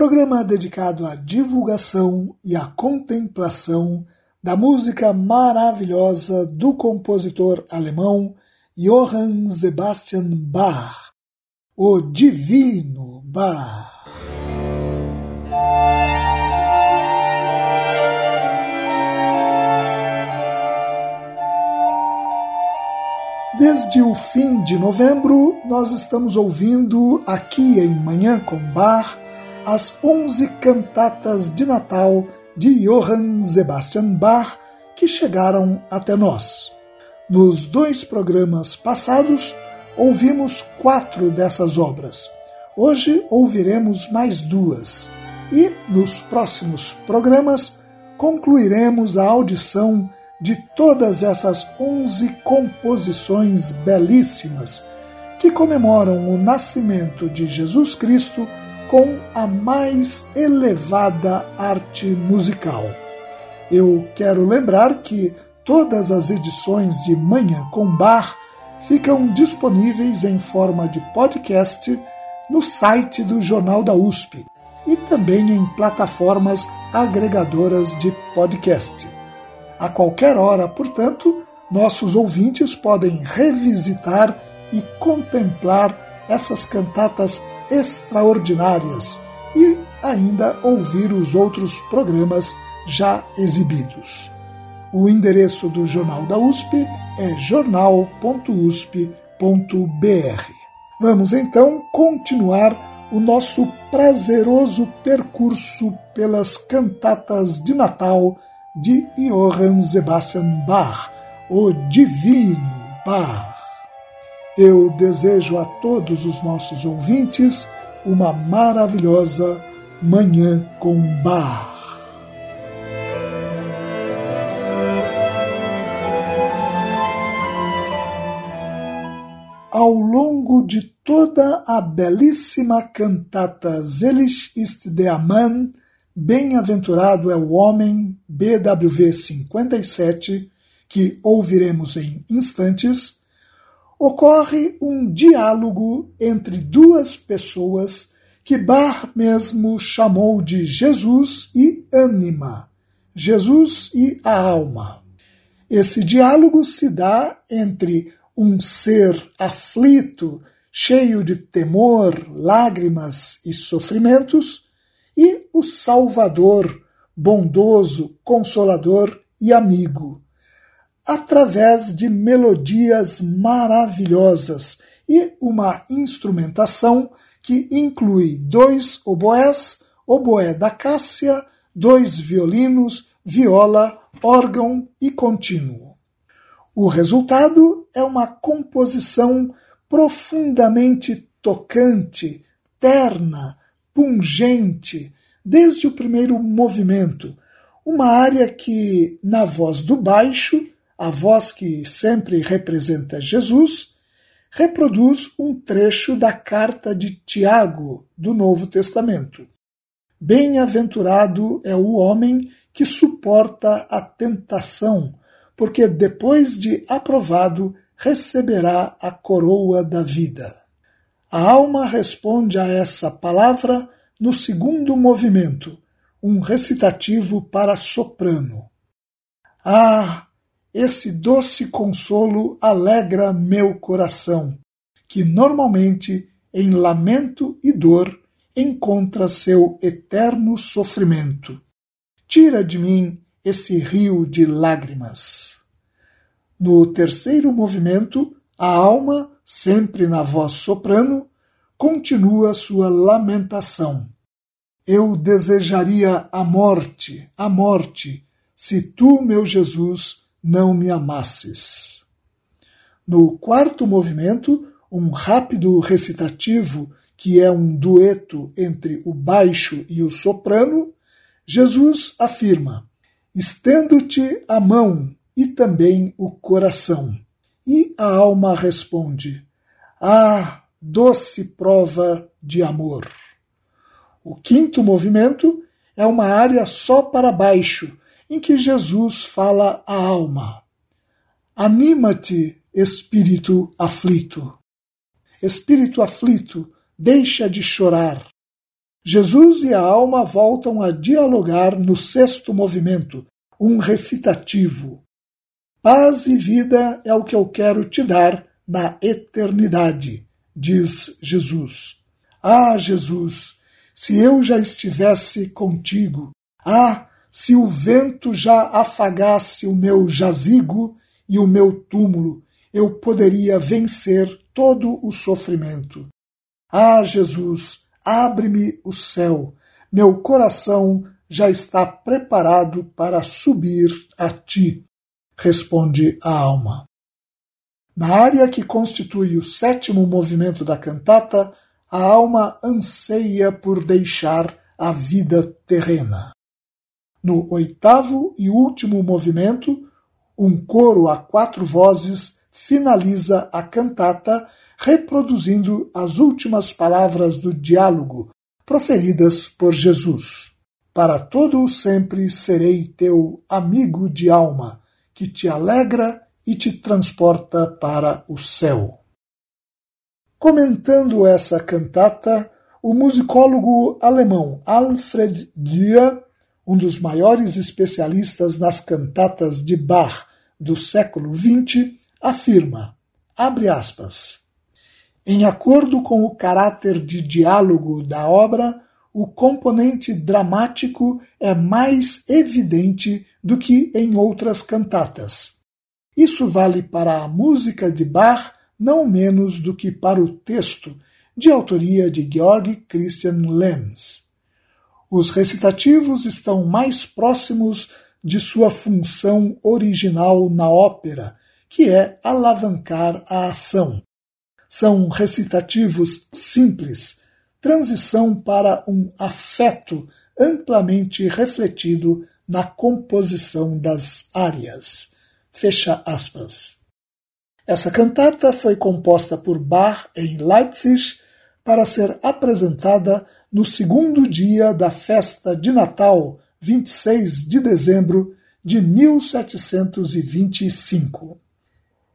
programa dedicado à divulgação e à contemplação da música maravilhosa do compositor alemão Johann Sebastian Bach, o Divino Bach. Desde o fim de novembro, nós estamos ouvindo aqui em Manhã com Bar as onze cantatas de Natal de Johann Sebastian Bach que chegaram até nós. Nos dois programas passados, ouvimos quatro dessas obras. Hoje ouviremos mais duas. E, nos próximos programas, concluiremos a audição de todas essas onze composições belíssimas que comemoram o nascimento de Jesus Cristo com a mais elevada arte musical. Eu quero lembrar que todas as edições de Manhã com Bar ficam disponíveis em forma de podcast no site do Jornal da USP e também em plataformas agregadoras de podcast. A qualquer hora, portanto, nossos ouvintes podem revisitar e contemplar essas cantatas extraordinárias e ainda ouvir os outros programas já exibidos. O endereço do Jornal da USP é jornal.usp.br. Vamos então continuar o nosso prazeroso percurso pelas cantatas de Natal de Johann Sebastian Bach, o Divino Bach. Eu desejo a todos os nossos ouvintes uma maravilhosa Manhã com Bar. Ao longo de toda a belíssima cantata Selig ist der Mann, Bem-aventurado é o homem, BWV 57, que ouviremos em instantes, ocorre um diálogo entre duas pessoas que Bar mesmo chamou de Jesus e ânima, Jesus e a alma. Esse diálogo se dá entre um ser aflito, cheio de temor, lágrimas e sofrimentos, e o Salvador, bondoso, consolador e amigo através de melodias maravilhosas e uma instrumentação que inclui dois oboés, oboé da Cássia, dois violinos, viola, órgão e contínuo. O resultado é uma composição profundamente tocante, terna, pungente, desde o primeiro movimento, uma área que, na voz do baixo, a voz que sempre representa Jesus, reproduz um trecho da carta de Tiago do Novo Testamento. Bem-aventurado é o homem que suporta a tentação, porque depois de aprovado receberá a coroa da vida. A alma responde a essa palavra no segundo movimento, um recitativo para soprano. Ah, esse doce consolo alegra meu coração, que normalmente, em lamento e dor, encontra seu eterno sofrimento. Tira de mim esse rio de lágrimas. No terceiro movimento, a alma, sempre na voz soprano, continua sua lamentação. Eu desejaria a morte, a morte, se tu, meu Jesus, não me amasses. No quarto movimento, um rápido recitativo, que é um dueto entre o baixo e o soprano, Jesus afirma: Estendo-te a mão e também o coração. E a alma responde: Ah, doce prova de amor. O quinto movimento é uma área só para baixo, em que Jesus fala à alma: Anima-te, espírito aflito. Espírito aflito, deixa de chorar. Jesus e a alma voltam a dialogar no sexto movimento, um recitativo. Paz e vida é o que eu quero te dar na eternidade, diz Jesus. Ah, Jesus, se eu já estivesse contigo, ah, se o vento já afagasse o meu jazigo e o meu túmulo, eu poderia vencer todo o sofrimento. Ah, Jesus, abre-me o céu, meu coração já está preparado para subir a ti, responde a alma. Na área que constitui o sétimo movimento da cantata, a alma anseia por deixar a vida terrena. No oitavo e último movimento, um coro a quatro vozes finaliza a cantata reproduzindo as últimas palavras do diálogo proferidas por Jesus. Para todo o sempre serei teu amigo de alma, que te alegra e te transporta para o céu. Comentando essa cantata, o musicólogo alemão Alfred Dürer um dos maiores especialistas nas cantatas de Bach do século XX, afirma, abre aspas, em acordo com o caráter de diálogo da obra, o componente dramático é mais evidente do que em outras cantatas. Isso vale para a música de Bach não menos do que para o texto, de autoria de Georg Christian Lenz. Os recitativos estão mais próximos de sua função original na ópera, que é alavancar a ação. São recitativos simples, transição para um afeto amplamente refletido na composição das áreas. Fecha aspas. Essa cantata foi composta por Bach em Leipzig para ser apresentada no segundo dia da festa de Natal, 26 de dezembro de 1725.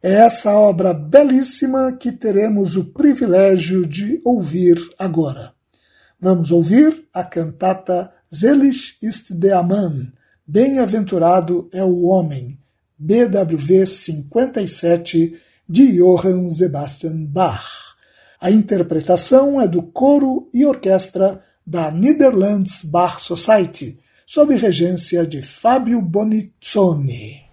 É essa obra belíssima que teremos o privilégio de ouvir agora. Vamos ouvir a cantata Selig ist der Mann, Bem-aventurado é o homem, BWV 57, de Johann Sebastian Bach. A interpretação é do coro e orquestra da Netherlands Bar Society, sob regência de Fábio Bonizzoni.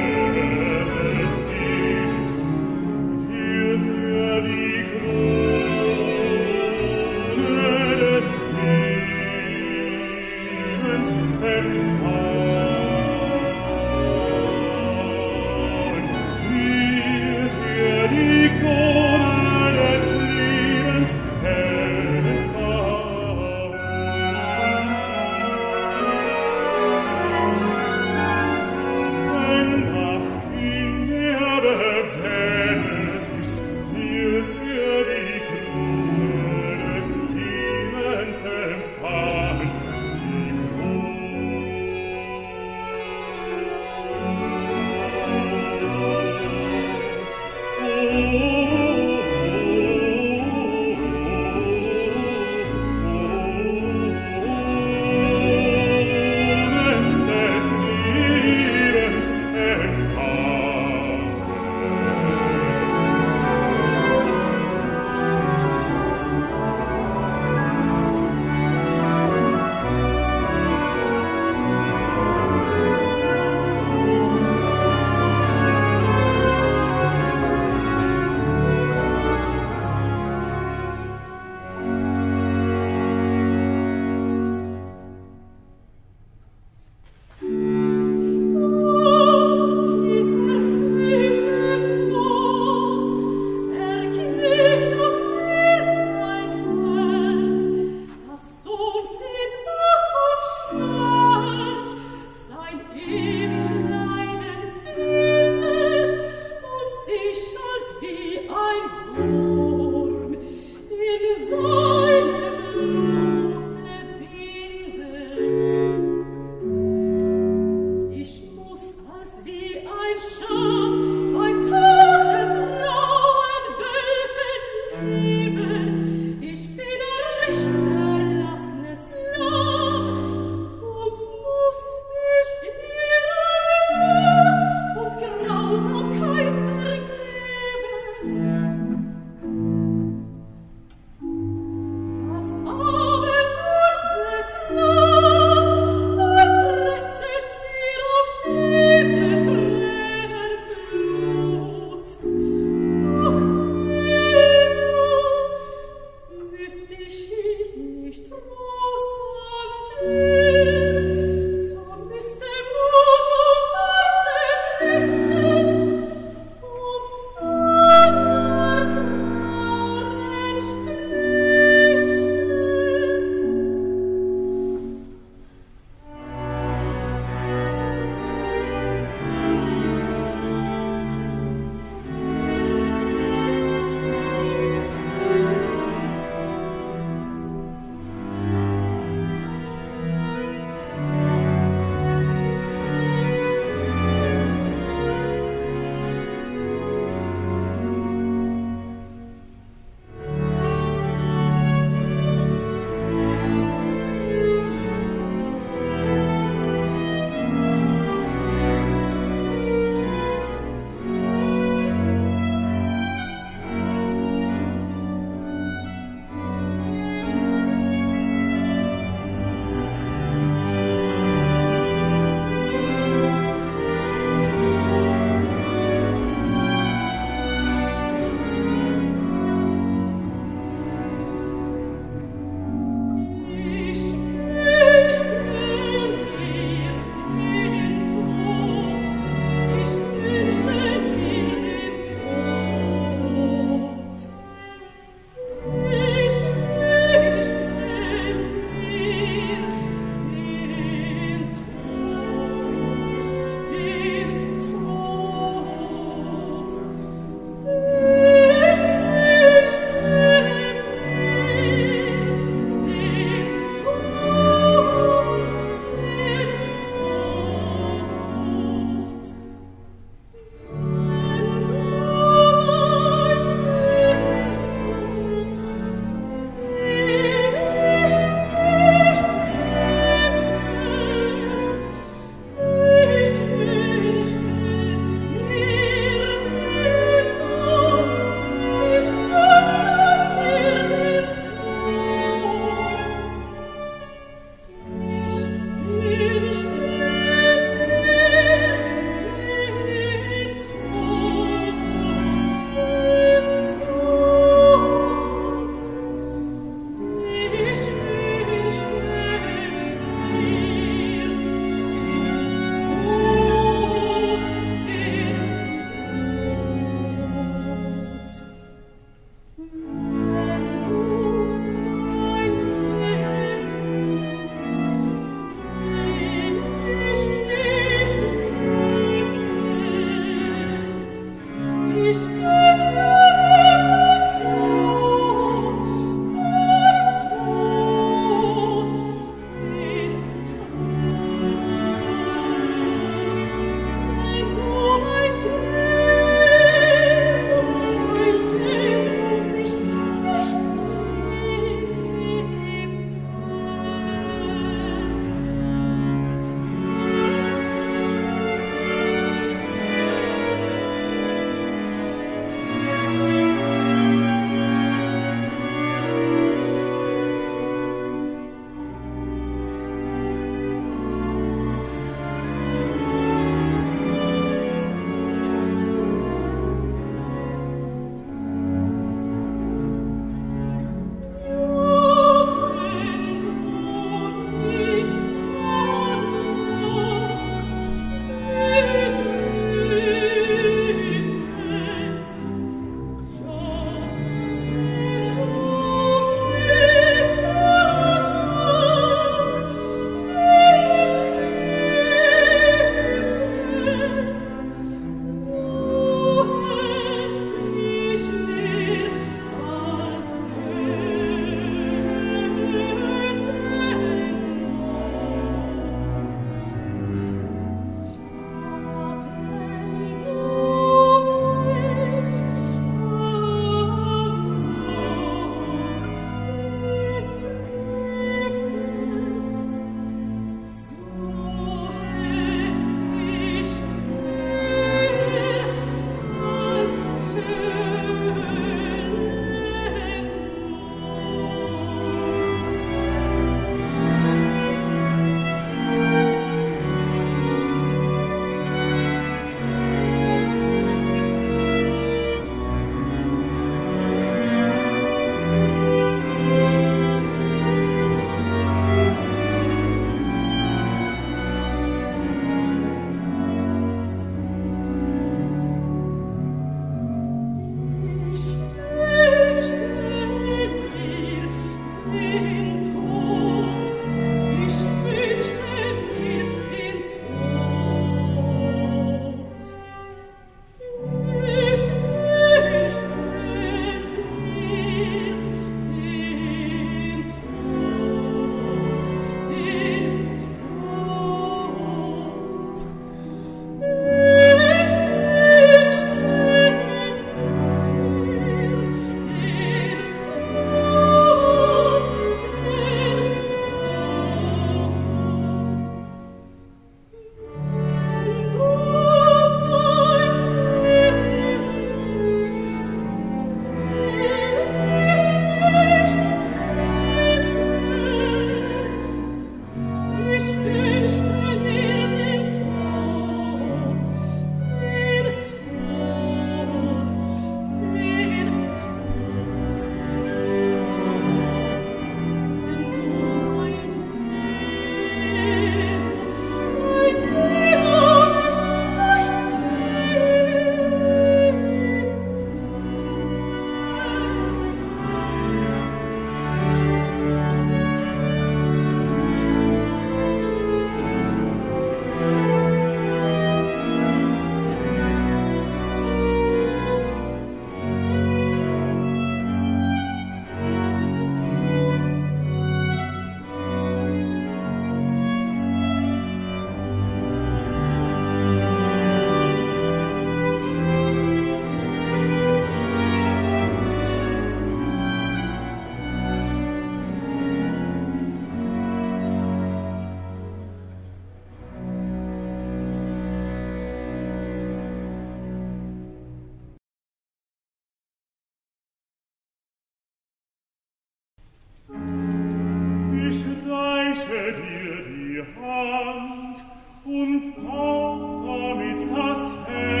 Gott, damit das Herz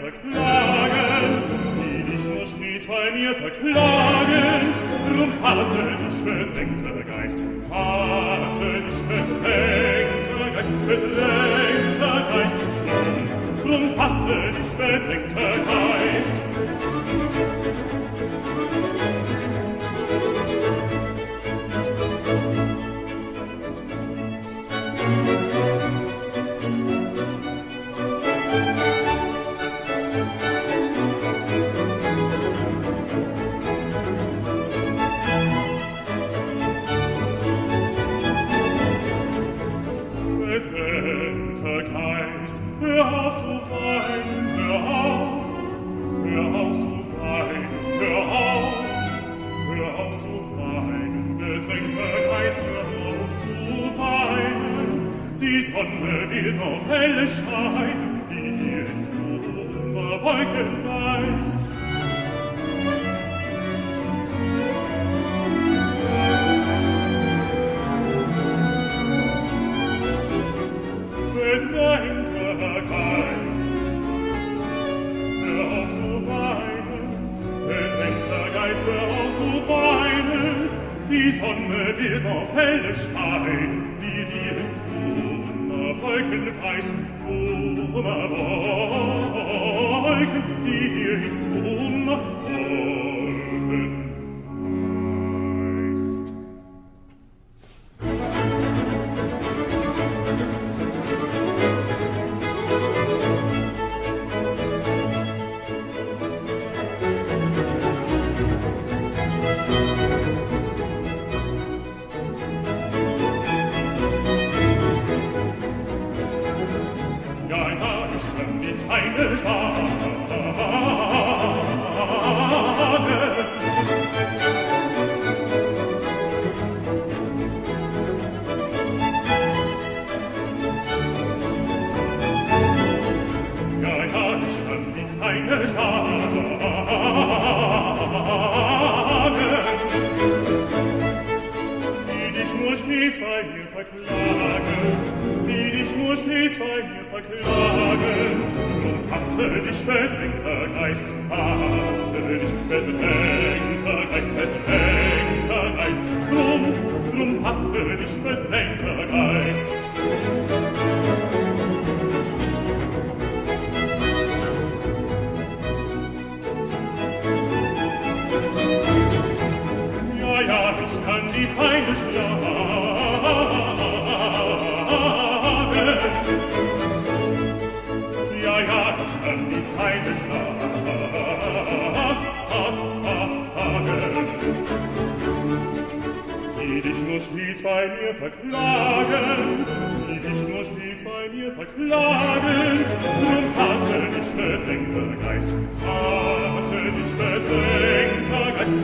verklagen, die dich nur stets bei mir verklagen. Drum fasse dich, bedrängter Geist, fasse dich, bedrängter Geist, bedrängter Geist.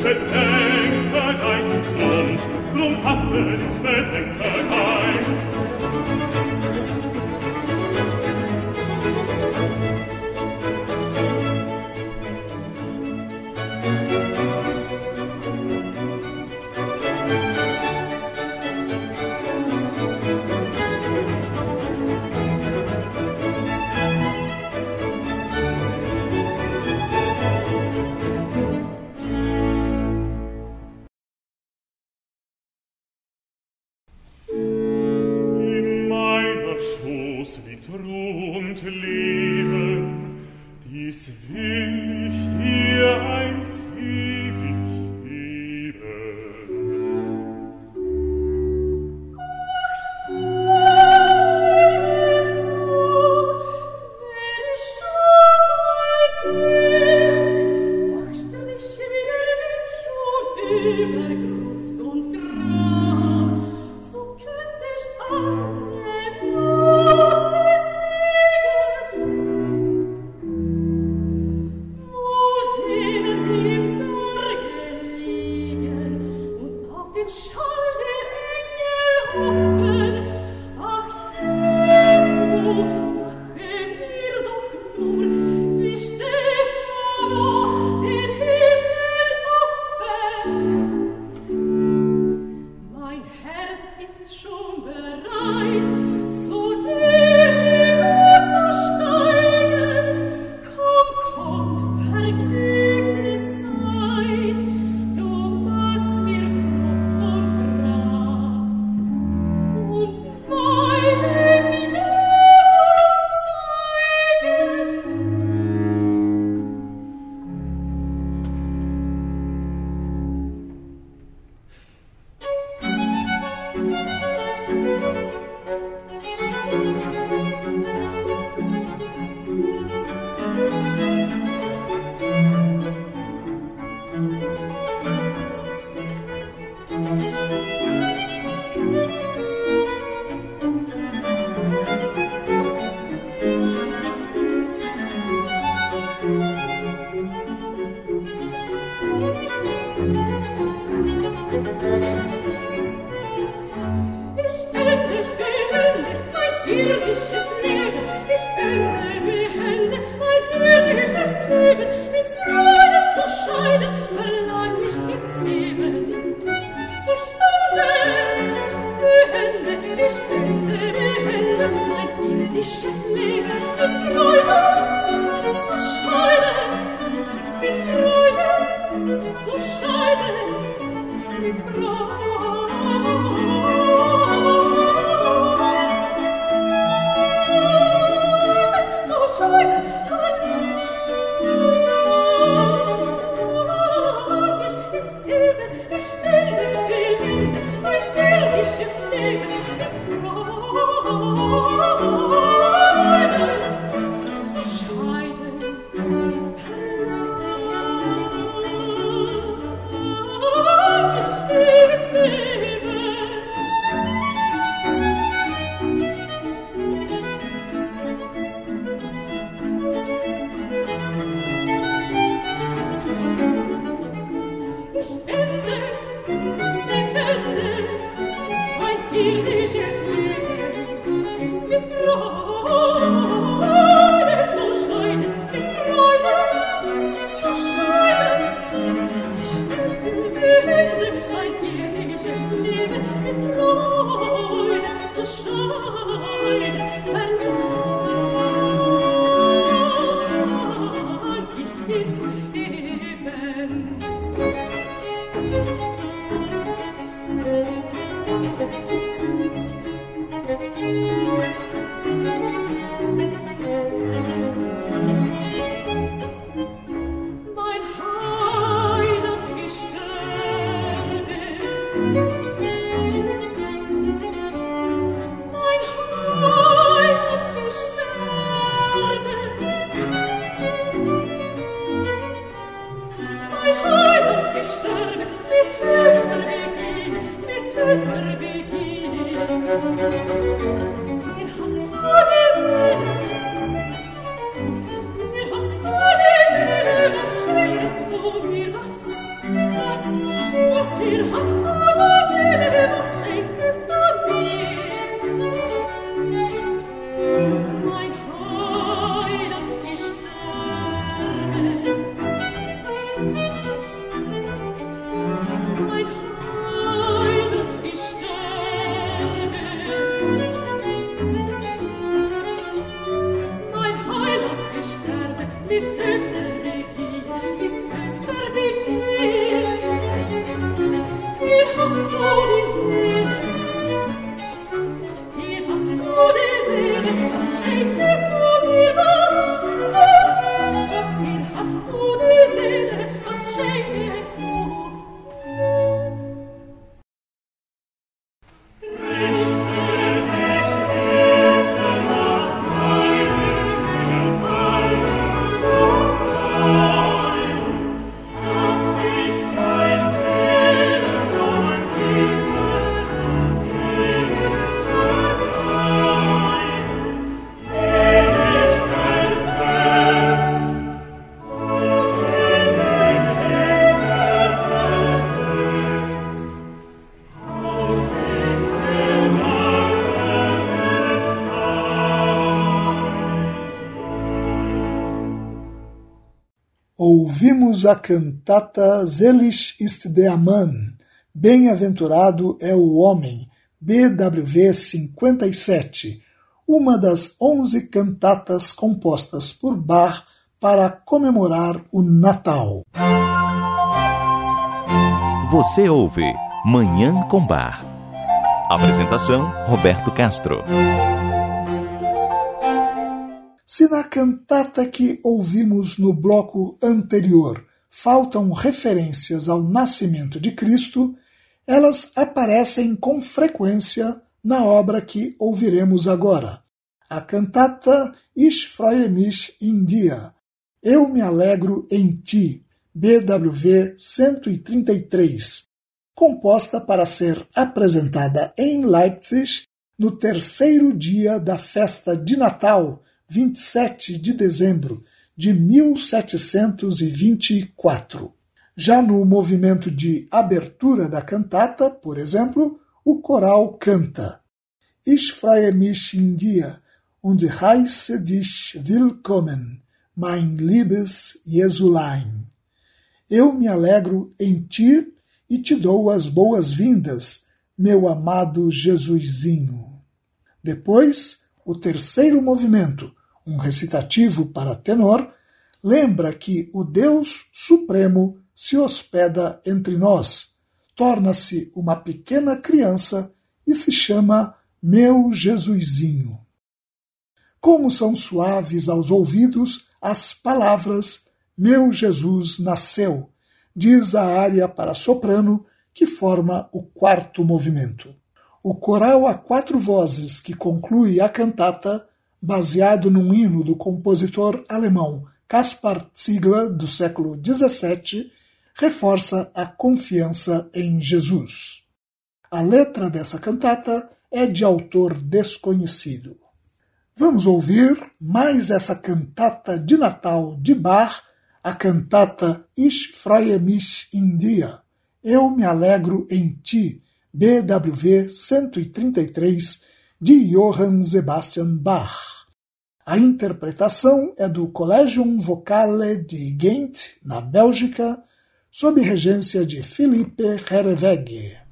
bedenkter Geist, drum, drum fasse dich, bedenkter Geist. Ouvimos a cantata Selig ist der Mann, Bem-aventurado é o homem, BWV 57, uma das onze cantatas compostas por Bach para comemorar o Natal. Você ouve Manhã com Bar. Apresentação Roberto Castro. Se na cantata que ouvimos no bloco anterior faltam referências ao nascimento de Cristo, elas aparecem com frequência na obra que ouviremos agora, a cantata Ich freue mich in dir, Eu me alegro em ti, BWV 133, composta para ser apresentada em Leipzig no terceiro dia da festa de Natal 27 de dezembro de 1724. Já no movimento de abertura da cantata, por exemplo, o coral canta Ich freue mich in dir und heiße dich willkommen, mein liebes Jesulein. Eu me alegro em ti e te dou as boas-vindas, meu amado Jesusinho. Depois, o terceiro movimento, um recitativo para tenor, lembra que o Deus Supremo se hospeda entre nós, torna-se uma pequena criança e se chama Meu Jesusinho. Como são suaves aos ouvidos as palavras Meu Jesus nasceu, diz a área para soprano que forma o quarto movimento. O coral a quatro vozes que conclui a cantata baseado num hino do compositor alemão Caspar Ziegler, do século XVII, reforça a confiança em Jesus. A letra dessa cantata é de autor desconhecido. Vamos ouvir mais essa cantata de Natal de Bach, a cantata Ich freue mich in dir, Eu me alegro em ti, BWV 133, de Johann Sebastian Bach. A interpretação é do Collegium Vocale de Ghent, na Bélgica, sob regência de Philippe Herreweghe.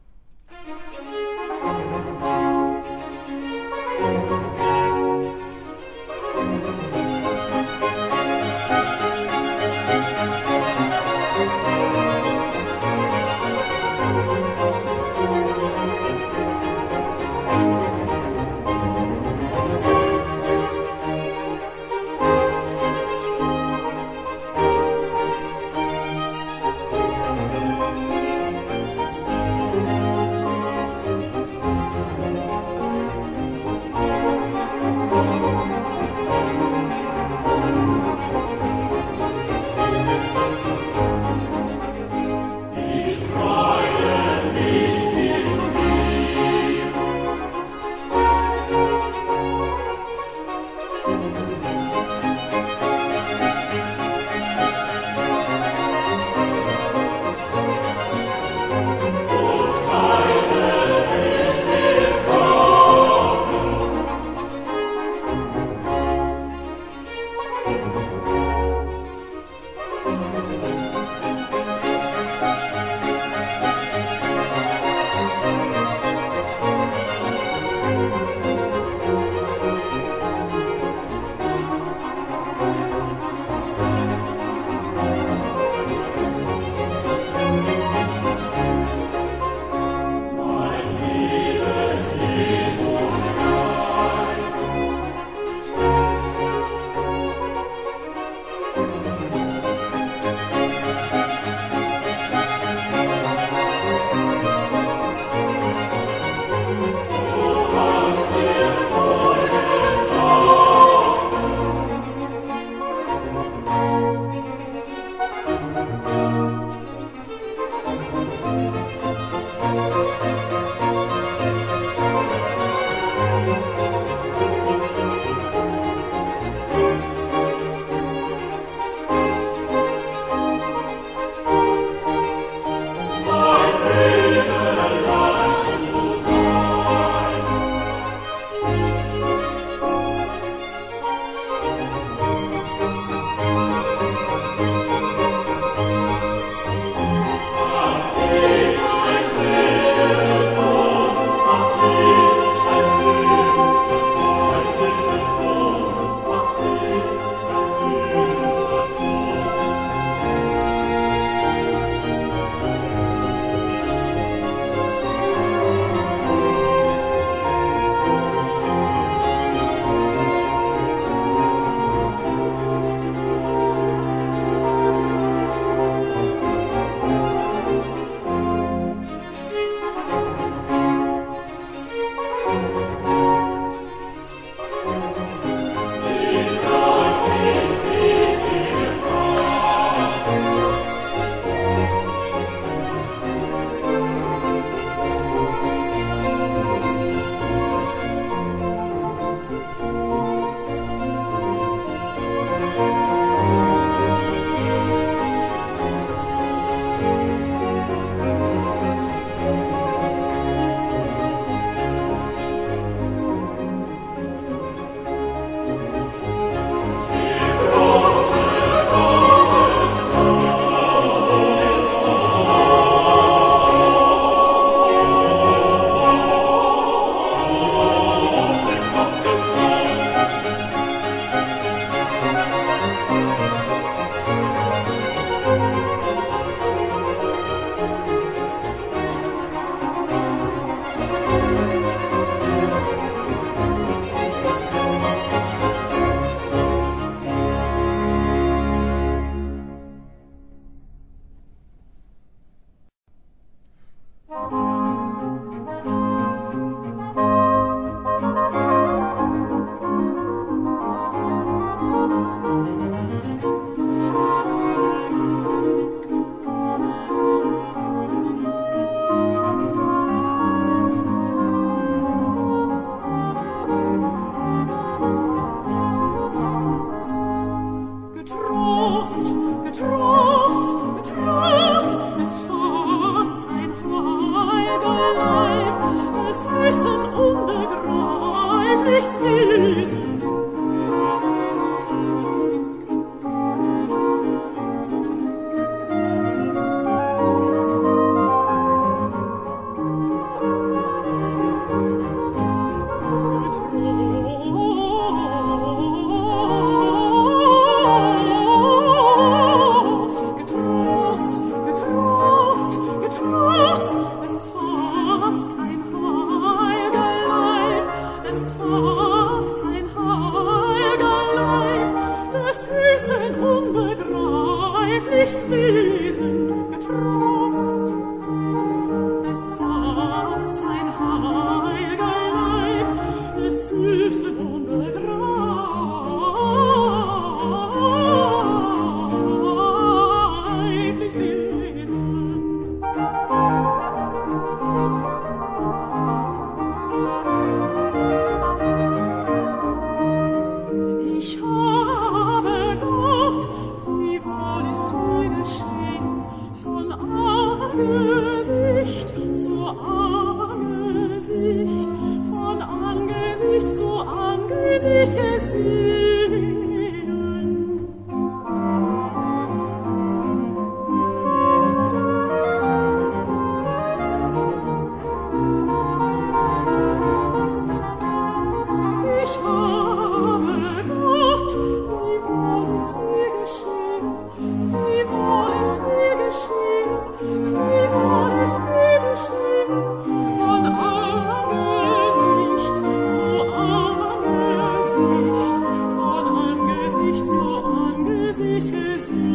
sich es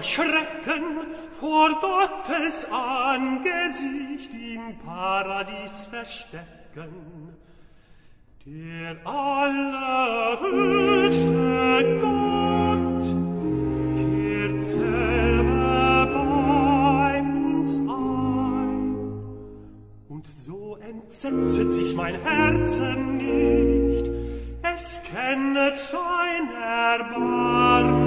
erschrecken vor Gottes Angesicht im Paradies verstecken. Der allerhöchste Gott kehrt selber bei uns ein. Und so entsetzet sich mein Herzen nicht, es kennet sein Erbarmen.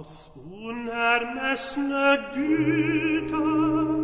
aus unermeßne Güte.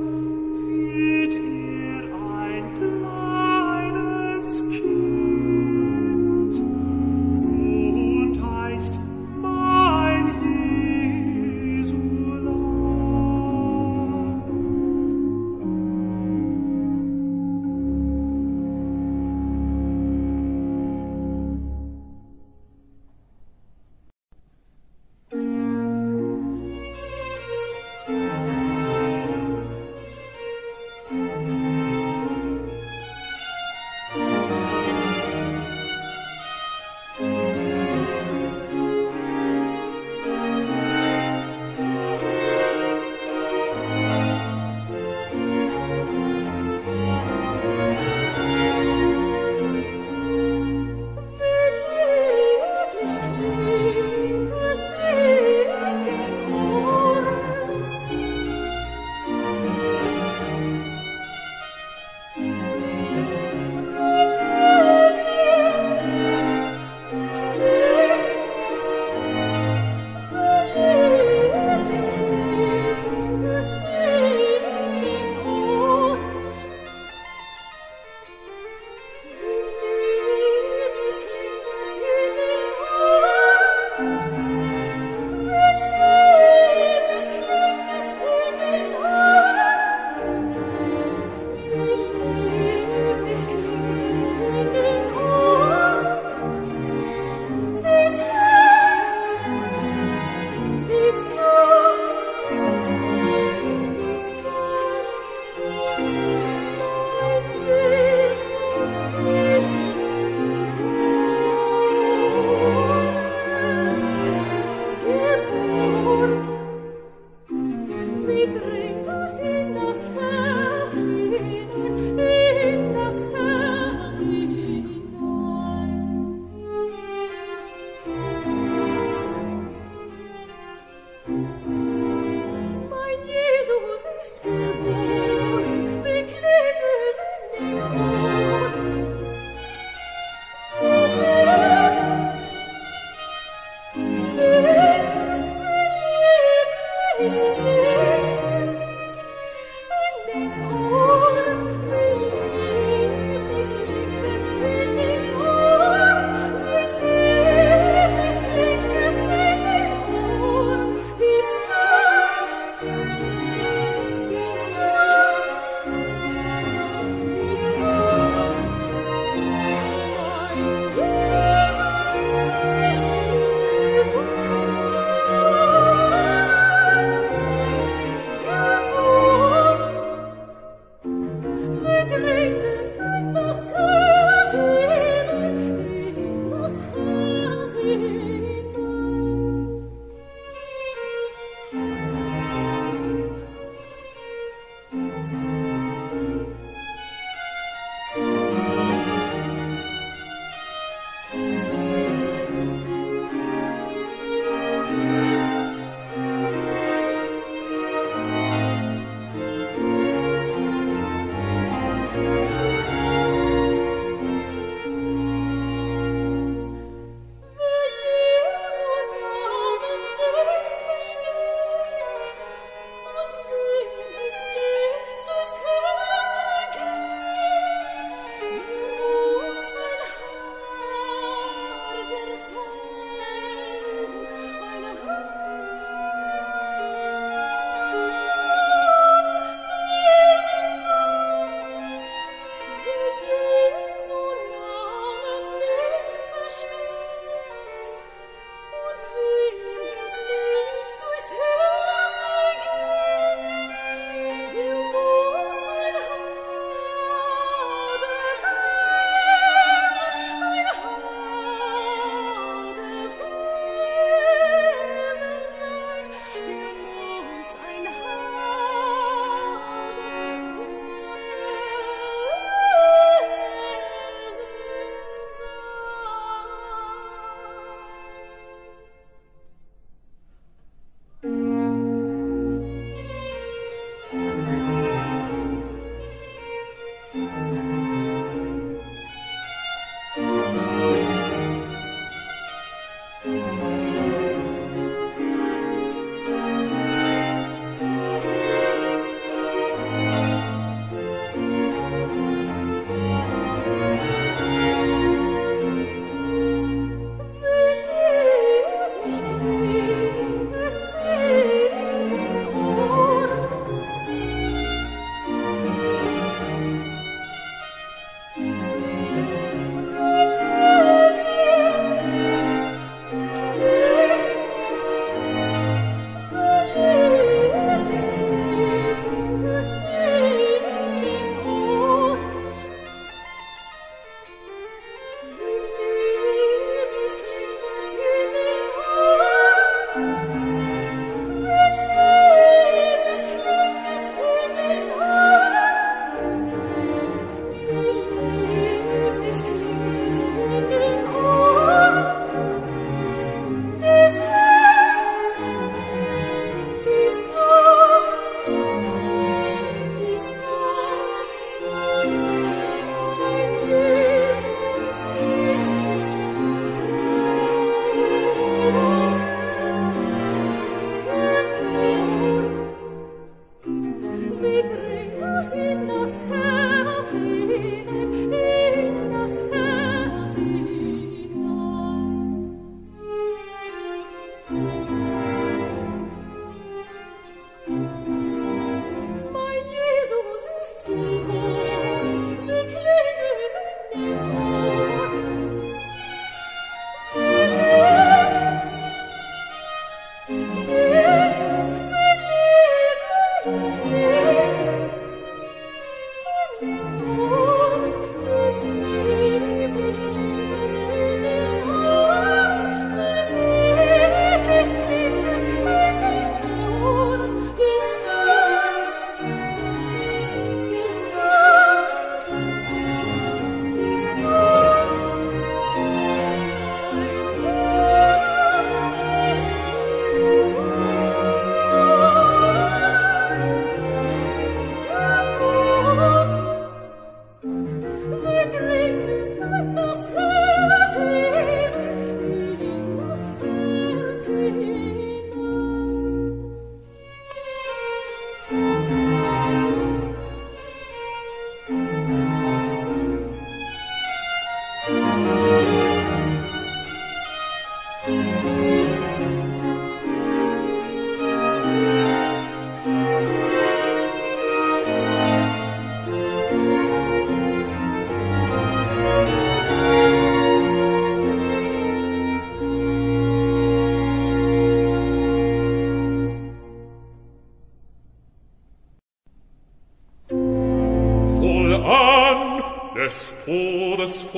Christ.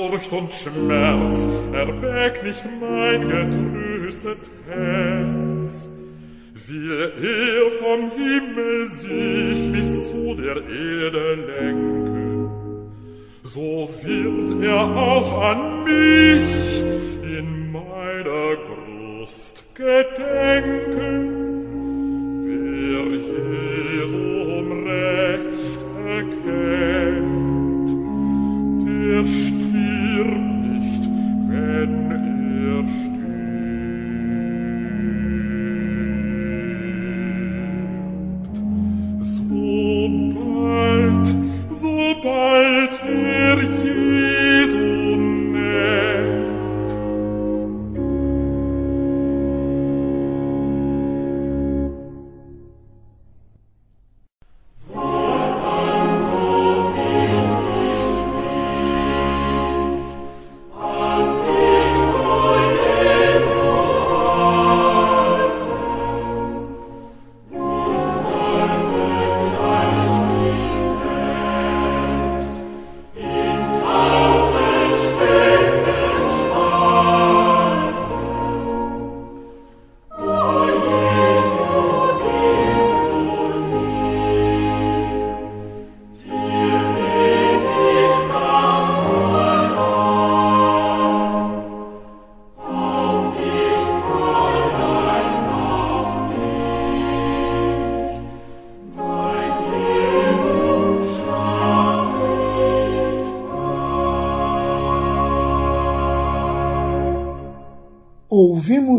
Furcht und Schmerz erwäg nicht mein getröstet Herz. Will er vom Himmel sich bis zu der Erde lenken, so wird er auch an mich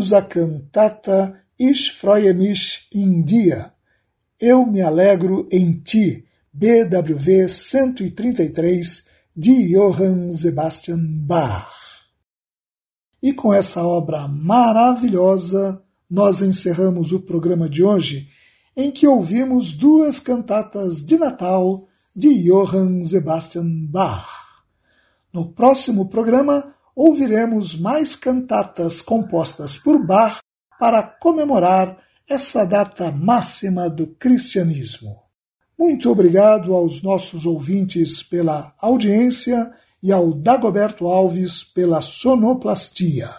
ouvimos a cantata Ich freue mich in dir, Eu me alegro em ti, BWV 133, de Johann Sebastian Bach. E com essa obra maravilhosa, nós encerramos o programa de hoje, em que ouvimos duas cantatas de Natal de Johann Sebastian Bach. No próximo programa, ouviremos mais cantatas compostas por Bach para comemorar essa data máxima do cristianismo. Muito obrigado aos nossos ouvintes pela audiência e ao Dagoberto Alves pela sonoplastia.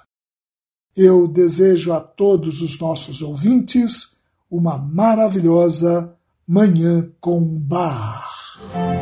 Eu desejo a todos os nossos ouvintes uma maravilhosa Manhã com Bar.